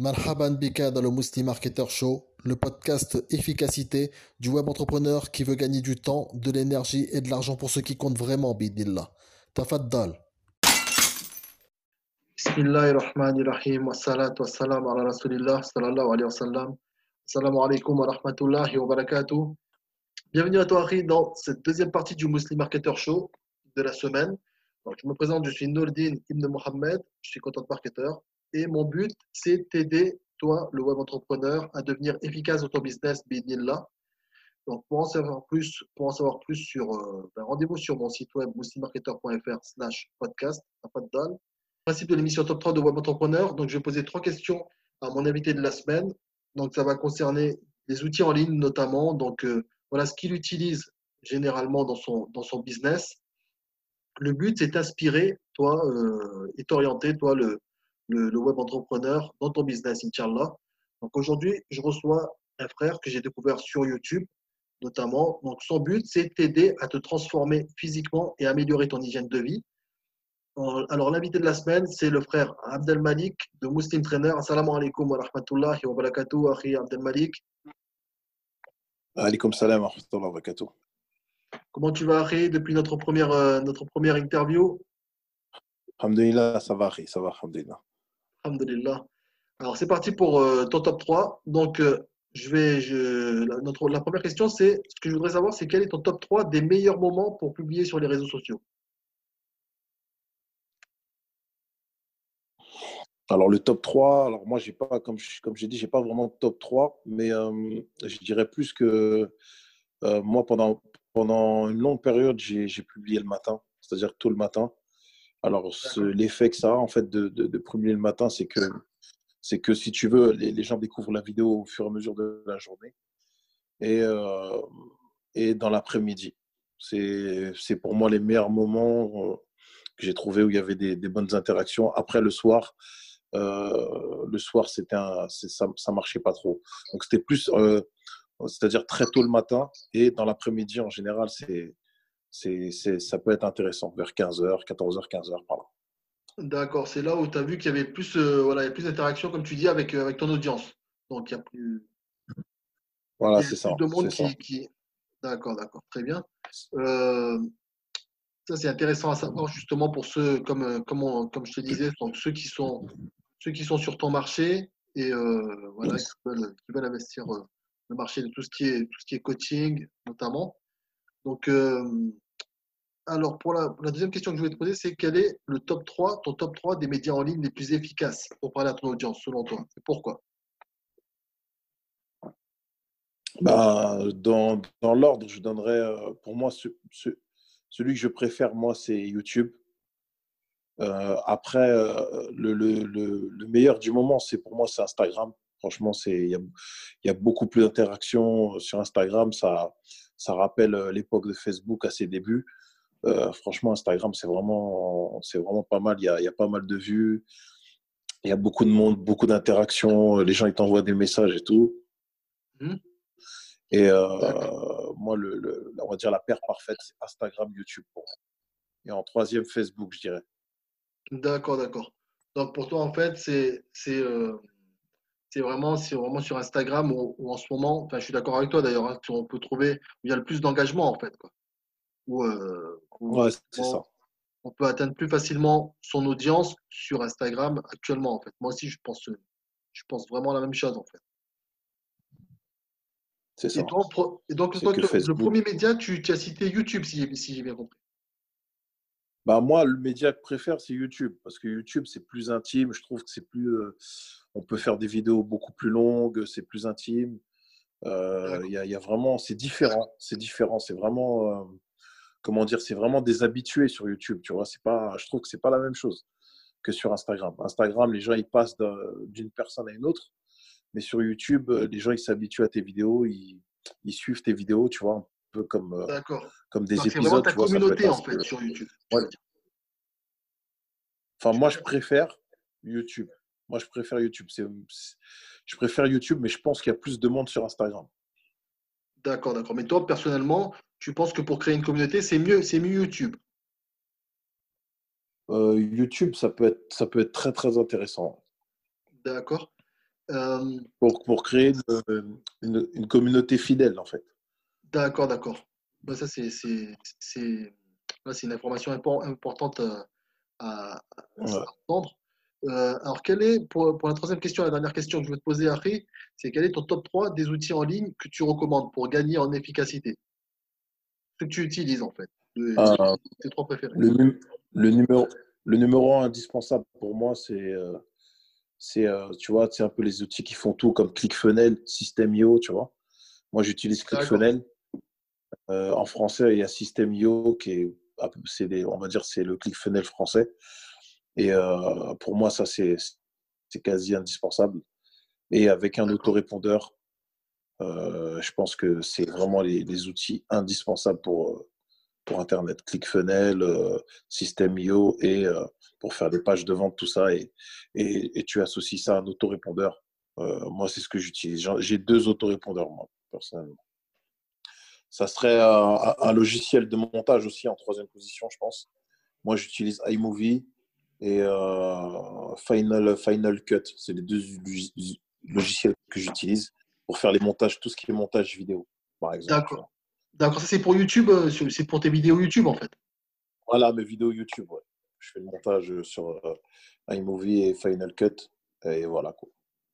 Marhaban Bika dans le Muslim Marketer Show, le podcast efficacité du web entrepreneur qui veut gagner du temps, de l'énergie et de l'argent pour ceux qui comptent vraiment, bidillah. Tafaddal. Bismillahirrahmanirrahim. Wassalatu wassalamu ala rasulillah sallallahu alayhi wa sallam. Assalamu alaikum wa rahmatullahi wa barakatuh. Bienvenue à toi, Harry, dans cette deuxième partie du Muslim Marketer Show de la semaine. Donc, je me présente, je suis Nourdin Ibn Mohamed, je suis content marketeur et mon but, c'est t'aider, toi, le web entrepreneur, à devenir efficace dans ton business, bidnillah. Donc, pour en savoir plus, pour en savoir plus sur, euh, ben, rendez-vous sur mon site web muslimmarketer.fr slash podcast, pas de dalle. Principe de l'émission Top 3 de Web Entrepreneur. Donc, je vais poser trois questions à mon invité de la semaine. Donc, ça va concerner les outils en ligne notamment. Donc, euh, voilà ce qu'il utilise généralement dans son, dans son business. Le but, c'est d'inspirer, toi, euh, et t'orienter, toi, le, le, le, web entrepreneur dans ton business, Inch'Allah. Donc, aujourd'hui, je reçois un frère que j'ai découvert sur YouTube, notamment. Donc, son but, c'est t'aider à te transformer physiquement et améliorer ton hygiène de vie. Alors, l'invité de la semaine, c'est le frère Abdel Malik de Muslim Trainer. Assalamu alaikum wa rahmatullahi wa barakatuh, Akhi Abdel Malik. Alaikum salam wa rahmatullahi wa barakatuh. Comment tu vas, Akhi, depuis notre première, euh, notre première interview? Alhamdulillah, ça va, Akhi, ça va, Alhamdulillah. Alhamdulillah. Alors, c'est parti pour euh, ton top 3. Donc, euh, je vais, je, la, notre, la première question, c'est ce que je voudrais savoir, c'est quel est ton top 3 des meilleurs moments pour publier sur les réseaux sociaux? Alors le top 3, alors moi j'ai pas comme comme j'ai dit, j'ai pas vraiment de top 3, mais euh, je dirais plus que moi pendant pendant une longue période, j'ai publié le matin, c'est-à-dire tôt le matin. Alors l'effet que ça a en fait de, de, de publier le matin, c'est que c'est que si tu veux, les, les, gens découvrent la vidéo au fur et à mesure de la journée et euh, et dans l'après-midi. C'est pour moi les meilleurs moments que j'ai trouvé où il y avait des, des bonnes interactions. Après le soir, euh, le soir, c'était un, ça, ça marchait pas trop. Donc c'était plus, euh, c'est-à-dire très tôt le matin et dans l'après-midi en général, c'est, c'est, ça peut être intéressant vers 15h, 14h, 15h par là. D'accord, c'est là où tu as vu qu'il y avait plus, euh, voilà, il y a plus d'interaction, comme tu dis, avec, avec ton audience. Donc il y a plus. Voilà, c'est ça. de monde qui, qui, D'accord, d'accord, très bien. Euh, ça, c'est intéressant à savoir justement pour ceux, comme, comme, on, comme je te disais, donc ceux qui sont, ceux qui sont sur ton marché et euh, voilà, qui veulent, qui veulent investir euh, le marché de tout ce qui est, tout ce qui est coaching notamment. Donc, euh, alors pour la, deuxième question que je voulais te poser, c'est quel est le top 3, ton top 3 des médias en ligne les plus efficaces pour parler à ton audience, selon toi Et pourquoi? Bah, Dans, dans l'ordre, je donnerais pour moi ce, ce celui que je préfère, moi, c'est YouTube. Euh, après, euh, le, le, le, le, meilleur du moment, c'est pour moi, c'est Instagram. Franchement, il y a, y a, beaucoup plus d'interactions sur Instagram. Ça, ça rappelle l'époque de Facebook à ses débuts. Euh, franchement, Instagram, c'est vraiment, c'est vraiment pas mal. Il y, a, il y a pas mal de vues. Il y a beaucoup de monde, beaucoup d'interactions. Les gens, ils t'envoient des messages et tout. Mmh. Et euh, moi, le, le, on va dire la paire parfaite, c'est Instagram, YouTube pour moi. Et en troisième, Facebook, je dirais. D'accord, d'accord. Donc pour toi, en fait, c'est euh, vraiment, vraiment sur Instagram où, où, en ce moment, enfin, je suis d'accord avec toi d'ailleurs, hein, on peut trouver où il y a le plus d'engagement en fait. Quoi. Où, euh, où ouais, c'est ça. On peut atteindre plus facilement son audience sur Instagram actuellement en fait. Moi aussi, je pense, je pense vraiment la même chose en fait. C'est ça. Et, donc, toi, le premier média, tu, tu, as cité YouTube, si, si j'ai bien compris. Bah, moi, le média que je préfère, c'est YouTube. Parce que YouTube, c'est plus intime. Je trouve que c'est plus. Euh, on peut faire des vidéos beaucoup plus longues, c'est plus intime. Il euh, y, y, a vraiment. C'est différent. C'est différent. C'est vraiment. Euh, comment dire C'est vraiment des habitués sur YouTube. Tu vois, c'est pas, je trouve que c'est pas la même chose que sur Instagram. Instagram, les gens, ils passent d'une personne à une autre. Mais sur YouTube, les gens, ils s'habituent à tes vidéos, ils, ils, suivent tes vidéos, tu vois, peu comme, comme des épisodes. C'est ta tu vois, communauté, en fait, sur YouTube. Ouais. Enfin, moi, je préfère YouTube. Moi, je préfère YouTube. Je préfère YouTube, mais je pense qu'il y a plus de monde sur Instagram. D'accord, d'accord. Mais toi, personnellement, tu penses que pour créer une communauté, c'est mieux, c'est mieux YouTube? Euh, YouTube, ça peut, être, ça peut être très, très intéressant. D'accord. Euh, pour, pour créer une, une- une communauté fidèle, en fait. D'accord, d'accord. Bah, ça, c'est c'est- c'est- là, c'est une information impor- importante euh, à, Ouais. entendre. Euh, alors, quelle est, pour, pour la troisième question, la dernière question que je veux te poser, Harry, c'est quel est ton top 3 des outils en ligne que tu recommandes pour gagner en efficacité? Ce que tu utilises, en fait. Le- Euh, tes trois préférés. le, num- le numéro, le numéro indispensable pour moi, c'est, euh, c'est, tu vois, c'est un peu les outils qui font tout, comme ClickFunnels, System.io, tu vois. Moi, j'utilise D'accord. Euh, en français, il y a System.io qui est, on va dire, c'est le ClickFunnels français. Et euh, pour moi, ça, c'est, quasi indispensable. Et avec un autorépondeur, euh, je pense que c'est vraiment les, les outils indispensables pour, euh, pour Internet. ClickFunnels, euh, System.io et euh, pour faire des pages de vente, tout ça. Et, et, et tu associes ça à un autorépondeur. Moi, c'est ce que j'utilise. J'ai deux autorépondeurs, moi, personnellement. Ça serait un, logiciel de montage aussi en troisième position, je pense. Moi, j'utilise iMovie et euh, Final, Final Cut. C'est les deux log- logiciels que j'utilise pour faire les montages, tout ce qui est montage vidéo, par exemple. D'accord. D'accord, ça c'est pour YouTube, euh, c'est pour tes vidéos YouTube, en fait. Voilà mes vidéos YouTube. ouais. Je fais le montage sur euh, iMovie et Final Cut. Et voilà. Quoi.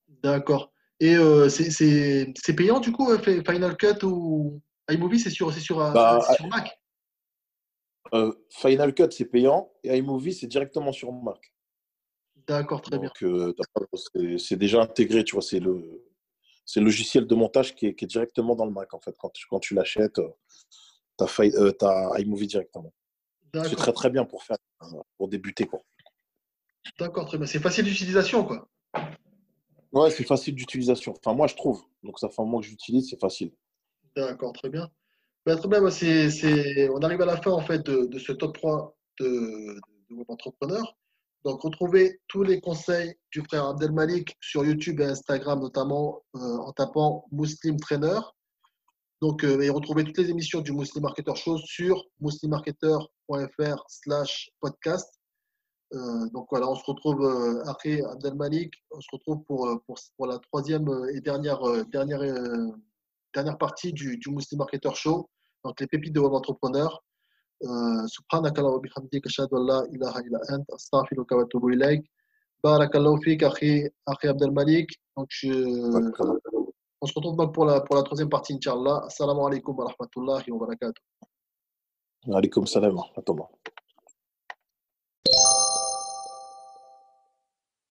D'accord. Et euh, c'est payant, du coup, Fi- Final Cut ou? iMovie, c'est sur, sur, euh, Bah, sur Mac? Euh, Final Cut, c'est payant. Et iMovie, c'est directement sur Mac. D'accord, très bien. Euh, c'est déjà intégré, tu vois. C'est le, logiciel de montage qui est, qui est directement dans le Mac, en fait. Quand tu, quand tu l'achètes, tu as, iMovie directement. C'est très, très bien pour faire, pour débuter, quoi. D'accord, très bien. C'est facile d'utilisation, quoi. Ouais, c'est facile d'utilisation. Enfin, moi, je trouve. Donc, ça fait un mois que j'utilise, c'est facile. D'accord, très bien. Ben, très bien, c'est- on arrive à la fin en fait de, ce top 3 de, de Web Entrepreneur. Donc, retrouvez tous les conseils du frère Abdelmalik sur YouTube et Instagram, notamment euh, en tapant Muslim Trainer. Donc, euh, et retrouvez toutes les émissions du Muslim Marketer Show sur muslimmarketer.fr slash podcast. Euh, donc voilà, on se retrouve euh, après Abdelmalik, on se retrouve pour, pour, pour la troisième et dernière, dernière, dernière partie du, du Muslim Marketer Show, donc les pépites de web entrepreneur. Wa an la ilaha illa ant astaghfiruka wa atubu ilayk. Barakallahu fik akhi, akhi Abdelmalik. Donc je, on se retrouve donc pour la, pour la troisième partie, Inch'Allah. Assalamu alaikum wa rahmatullahi wa barakatuh. Alaikum salam. wa rahmatullah.